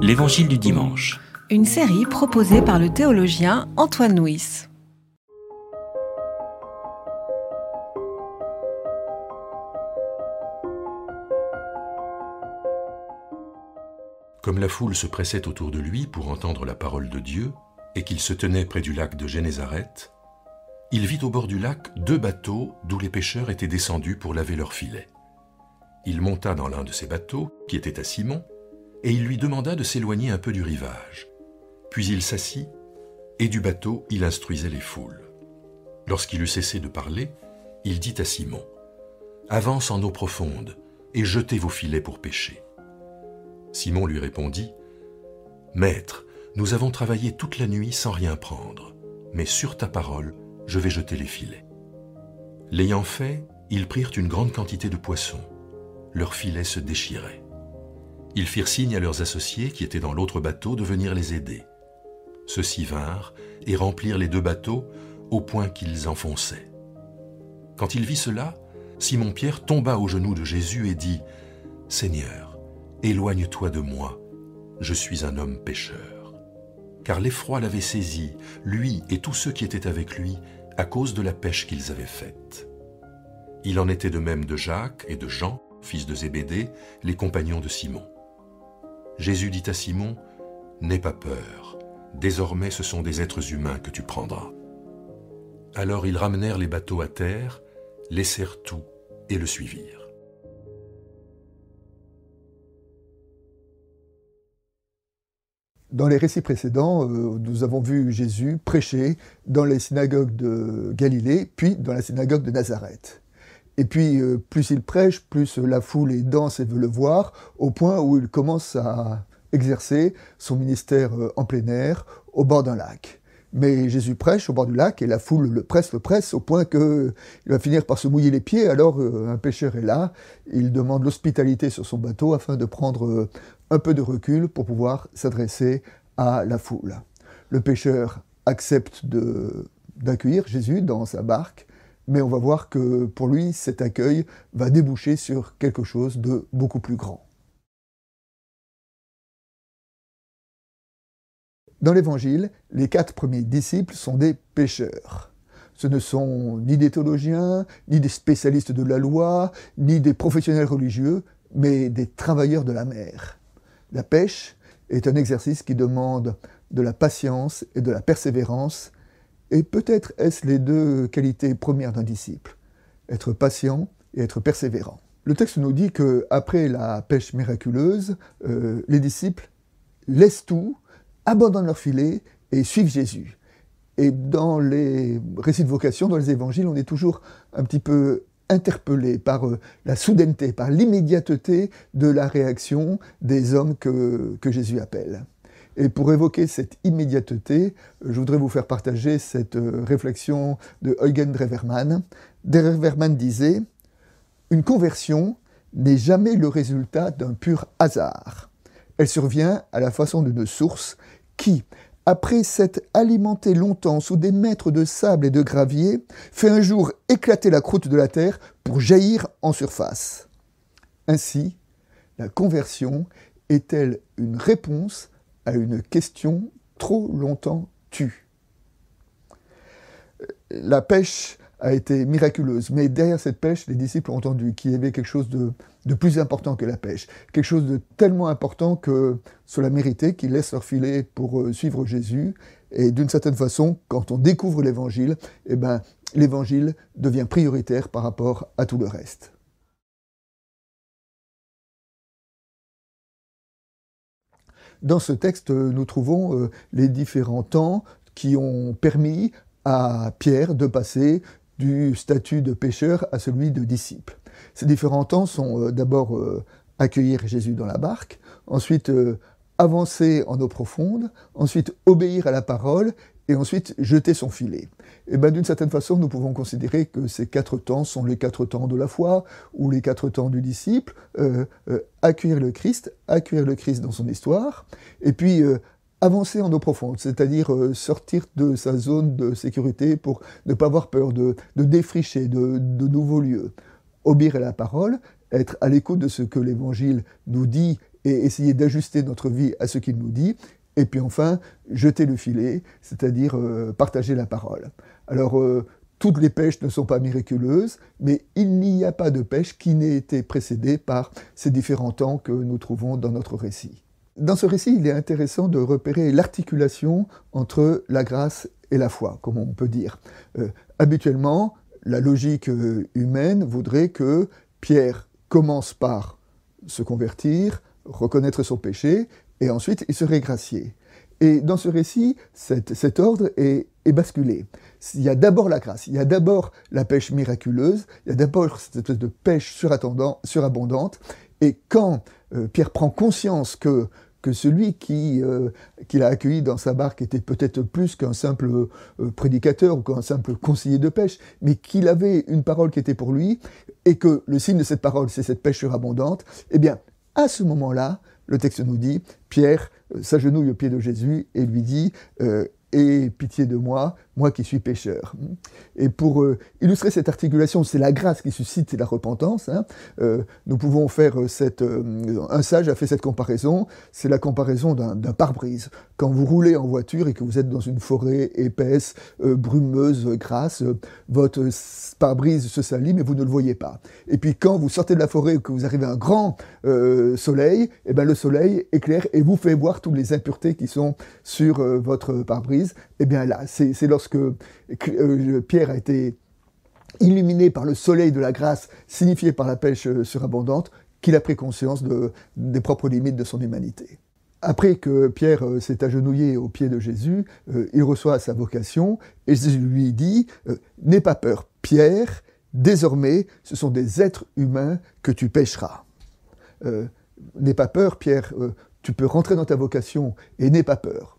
L'Évangile du dimanche. Une série proposée par le théologien Antoine Nuis. Comme la foule se pressait autour de lui pour entendre la parole de Dieu, et qu'il se tenait près du lac de Génézareth, il vit au bord du lac deux bateaux d'où les pêcheurs étaient descendus pour laver leurs filets. Il monta dans l'un de ces bateaux, qui était à Simon, et il lui demanda de s'éloigner un peu du rivage. Puis il s'assit, et du bateau il instruisait les foules. Lorsqu'il eut cessé de parler, il dit à Simon, Avance en eau profonde, et jetez vos filets pour pêcher. Simon lui répondit, Maître, nous avons travaillé toute la nuit sans rien prendre, mais sur ta parole, je vais jeter les filets. L'ayant fait, ils prirent une grande quantité de poissons. Leurs filets se déchiraient. Ils firent signe à leurs associés qui étaient dans l'autre bateau de venir les aider. Ceux-ci vinrent et remplirent les deux bateaux au point qu'ils enfonçaient. Quand il vit cela, Simon-Pierre tomba aux genoux de Jésus et dit, Seigneur, éloigne-toi de moi, je suis un homme pécheur. Car l'effroi l'avait saisi, lui et tous ceux qui étaient avec lui, à cause de la pêche qu'ils avaient faite. Il en était de même de Jacques et de Jean, fils de Zébédée, les compagnons de Simon. Jésus dit à Simon, N'aie pas peur, désormais ce sont des êtres humains que tu prendras. Alors ils ramenèrent les bateaux à terre, laissèrent tout et le suivirent. Dans les récits précédents, euh, nous avons vu Jésus prêcher dans les synagogues de Galilée, puis dans la synagogue de Nazareth. Et puis, euh, plus il prêche, plus la foule est dense et veut le voir, au point où il commence à exercer son ministère euh, en plein air, au bord d'un lac. Mais Jésus prêche au bord du lac et la foule le presse, le presse, au point qu'il va finir par se mouiller les pieds. Alors un pêcheur est là, il demande l'hospitalité sur son bateau afin de prendre un peu de recul pour pouvoir s'adresser à la foule. Le pêcheur accepte d'accueillir Jésus dans sa barque, mais on va voir que pour lui, cet accueil va déboucher sur quelque chose de beaucoup plus grand. Dans l'Évangile, les quatre premiers disciples sont des pêcheurs. Ce ne sont ni des théologiens, ni des spécialistes de la loi, ni des professionnels religieux, mais des travailleurs de la mer. La pêche est un exercice qui demande de la patience et de la persévérance, et peut-être est-ce les deux qualités premières d'un disciple, être patient et être persévérant. Le texte nous dit que après la pêche miraculeuse, euh, les disciples laissent tout, abandonnent leur filet et suivent Jésus. Et dans les récits de vocation, dans les évangiles, on est toujours un petit peu interpellé par euh, la soudaineté, par l'immédiateté de la réaction des hommes que, que Jésus appelle. Et pour évoquer cette immédiateté, je voudrais vous faire partager cette euh, réflexion de Eugen Drevermann. Drevermann disait Une conversion n'est jamais le résultat d'un pur hasard. Elle survient à la façon d'une source qui, après s'être alimenté longtemps sous des mètres de sable et de gravier, fait un jour éclater la croûte de la terre pour jaillir en surface. Ainsi, la conversion est-elle une réponse à une question trop longtemps tue La pêche a été miraculeuse. Mais derrière cette pêche, les disciples ont entendu qu'il y avait quelque chose de, plus important que la pêche. Quelque chose de tellement important que cela méritait qu'ils laissent leur filet pour euh, suivre Jésus. Et d'une certaine façon, quand on découvre l'évangile, eh ben, l'évangile devient prioritaire par rapport à tout le reste. Dans ce texte, nous trouvons euh, les différents temps qui ont permis à Pierre de passer du statut de pécheur à celui de disciple. Ces différents temps sont euh, d'abord euh, accueillir Jésus dans la barque, ensuite euh, avancer en eau profonde, ensuite obéir à la parole, et ensuite jeter son filet. Et ben d'une certaine façon, nous pouvons considérer que ces quatre temps sont les quatre temps de la foi ou les quatre temps du disciple. accueillir le Christ, accueillir le Christ dans son histoire, et puis avancer en eau profonde, c'est-à-dire euh, sortir de sa zone de sécurité pour ne pas avoir peur de, défricher de, nouveaux lieux. Obéir à la parole, être à l'écoute de ce que l'Évangile nous dit et essayer d'ajuster notre vie à ce qu'il nous dit. Et puis enfin, jeter le filet, c'est-à-dire euh, partager la parole. Alors, euh, toutes les pêches ne sont pas miraculeuses, mais il n'y a pas de pêche qui n'ait été précédée par ces différents temps que nous trouvons dans notre récit. Dans ce récit, il est intéressant de repérer l'articulation entre la grâce et la foi, comme on peut dire. Euh, habituellement, la logique humaine voudrait que Pierre commence par se convertir, reconnaître son péché, et ensuite il serait gracié. Et dans ce récit, cet, ordre est, basculé. Il y a d'abord la grâce, il y a d'abord la pêche miraculeuse, il y a d'abord cette espèce de pêche surabondante, et quand euh, Pierre prend conscience que que celui qui, euh, l'a accueilli dans sa barque était peut-être plus qu'un simple euh, prédicateur ou qu'un simple conseiller de pêche, mais qu'il avait une parole qui était pour lui, et que le signe de cette parole, c'est cette pêche surabondante, eh bien, à ce moment-là, le texte nous dit, Pierre euh, s'agenouille au pied de Jésus et lui dit, et pitié de moi, moi qui suis pécheur. Et pour euh, illustrer cette articulation, c'est la grâce qui suscite la repentance. Hein. Euh, nous pouvons faire euh, cette... un sage a fait cette comparaison, c'est la comparaison d'un pare-brise. Quand vous roulez en voiture et que vous êtes dans une forêt épaisse, brumeuse, grasse, votre pare-brise se salit, mais vous ne le voyez pas. Et puis quand vous sortez de la forêt et que vous arrivez à un grand soleil, eh ben le soleil éclaire et vous fait voir toutes les impuretés qui sont sur votre pare-brise. Eh bien là, c'est lorsque que euh, Pierre a été illuminé par le soleil de la grâce signifié par la pêche euh, surabondante, qu'il a pris conscience des propres limites de son humanité. Après que Pierre euh, s'est agenouillé au pied de Jésus, il reçoit sa vocation et Jésus lui dit N'aie pas peur, Pierre, désormais ce sont des êtres humains que tu pêcheras. n'aie pas peur, Pierre, tu peux rentrer dans ta vocation et n'aie pas peur.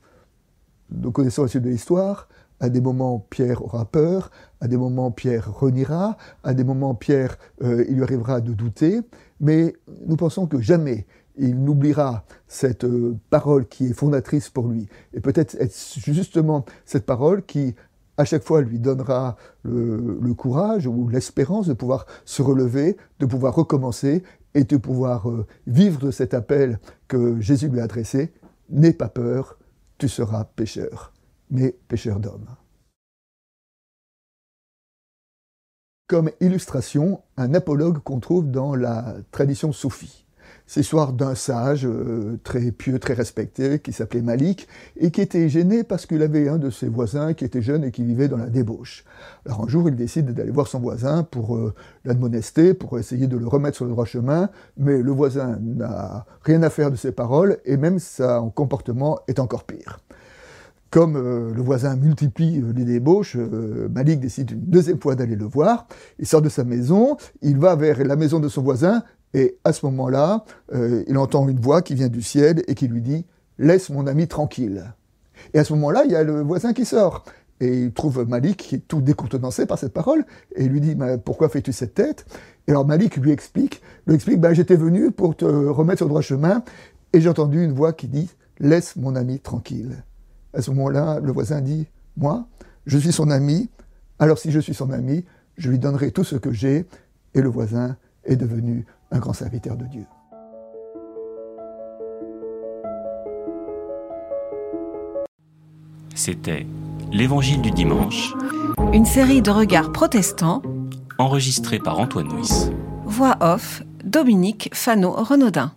Nous connaissons la de l'histoire. À des moments, Pierre aura peur, à des moments, Pierre reniera, à des moments, Pierre, euh, il lui arrivera de douter, mais nous pensons que jamais il n'oubliera cette euh, parole qui est fondatrice pour lui. Et peut-être être justement cette parole qui, à chaque fois, lui donnera le, courage ou l'espérance de pouvoir se relever, de pouvoir recommencer et de pouvoir euh, vivre de cet appel que Jésus lui a adressé. N'aie pas peur, tu seras pécheur mais pécheur d'hommes. Comme illustration, un apologue qu'on trouve dans la tradition soufie. C'est l'histoire d'un sage euh, très pieux, très respecté, qui s'appelait Malik, et qui était gêné parce qu'il avait un de ses voisins qui était jeune et qui vivait dans la débauche. Alors un jour, il décide d'aller voir son voisin pour euh, l'admonester, pour essayer de le remettre sur le droit chemin, mais le voisin n'a rien à faire de ses paroles, et même son comportement est encore pire. Comme euh, le voisin multiplie euh, les débauches, euh, Malik décide une deuxième fois d'aller le voir. Il sort de sa maison, il va vers la maison de son voisin, et à ce moment-là, il entend une voix qui vient du ciel et qui lui dit Laisse mon ami tranquille. Et à ce moment-là, il y a le voisin qui sort. Et il trouve Malik qui est tout décontenancé par cette parole, et lui dit Pourquoi fais-tu cette tête? Et alors Malik lui explique, lui explique bah, J'étais venu pour te remettre sur le droit chemin, et j'ai entendu une voix qui dit Laisse mon ami tranquille. À ce moment-là, le voisin dit, moi, je suis son ami, alors si je suis son ami, je lui donnerai tout ce que j'ai, et le voisin est devenu un grand serviteur de Dieu. C'était L'Évangile du dimanche. Une série de regards protestants. Enregistrée par Antoine Nuis. Voix off, Dominique Fano-Renaudin.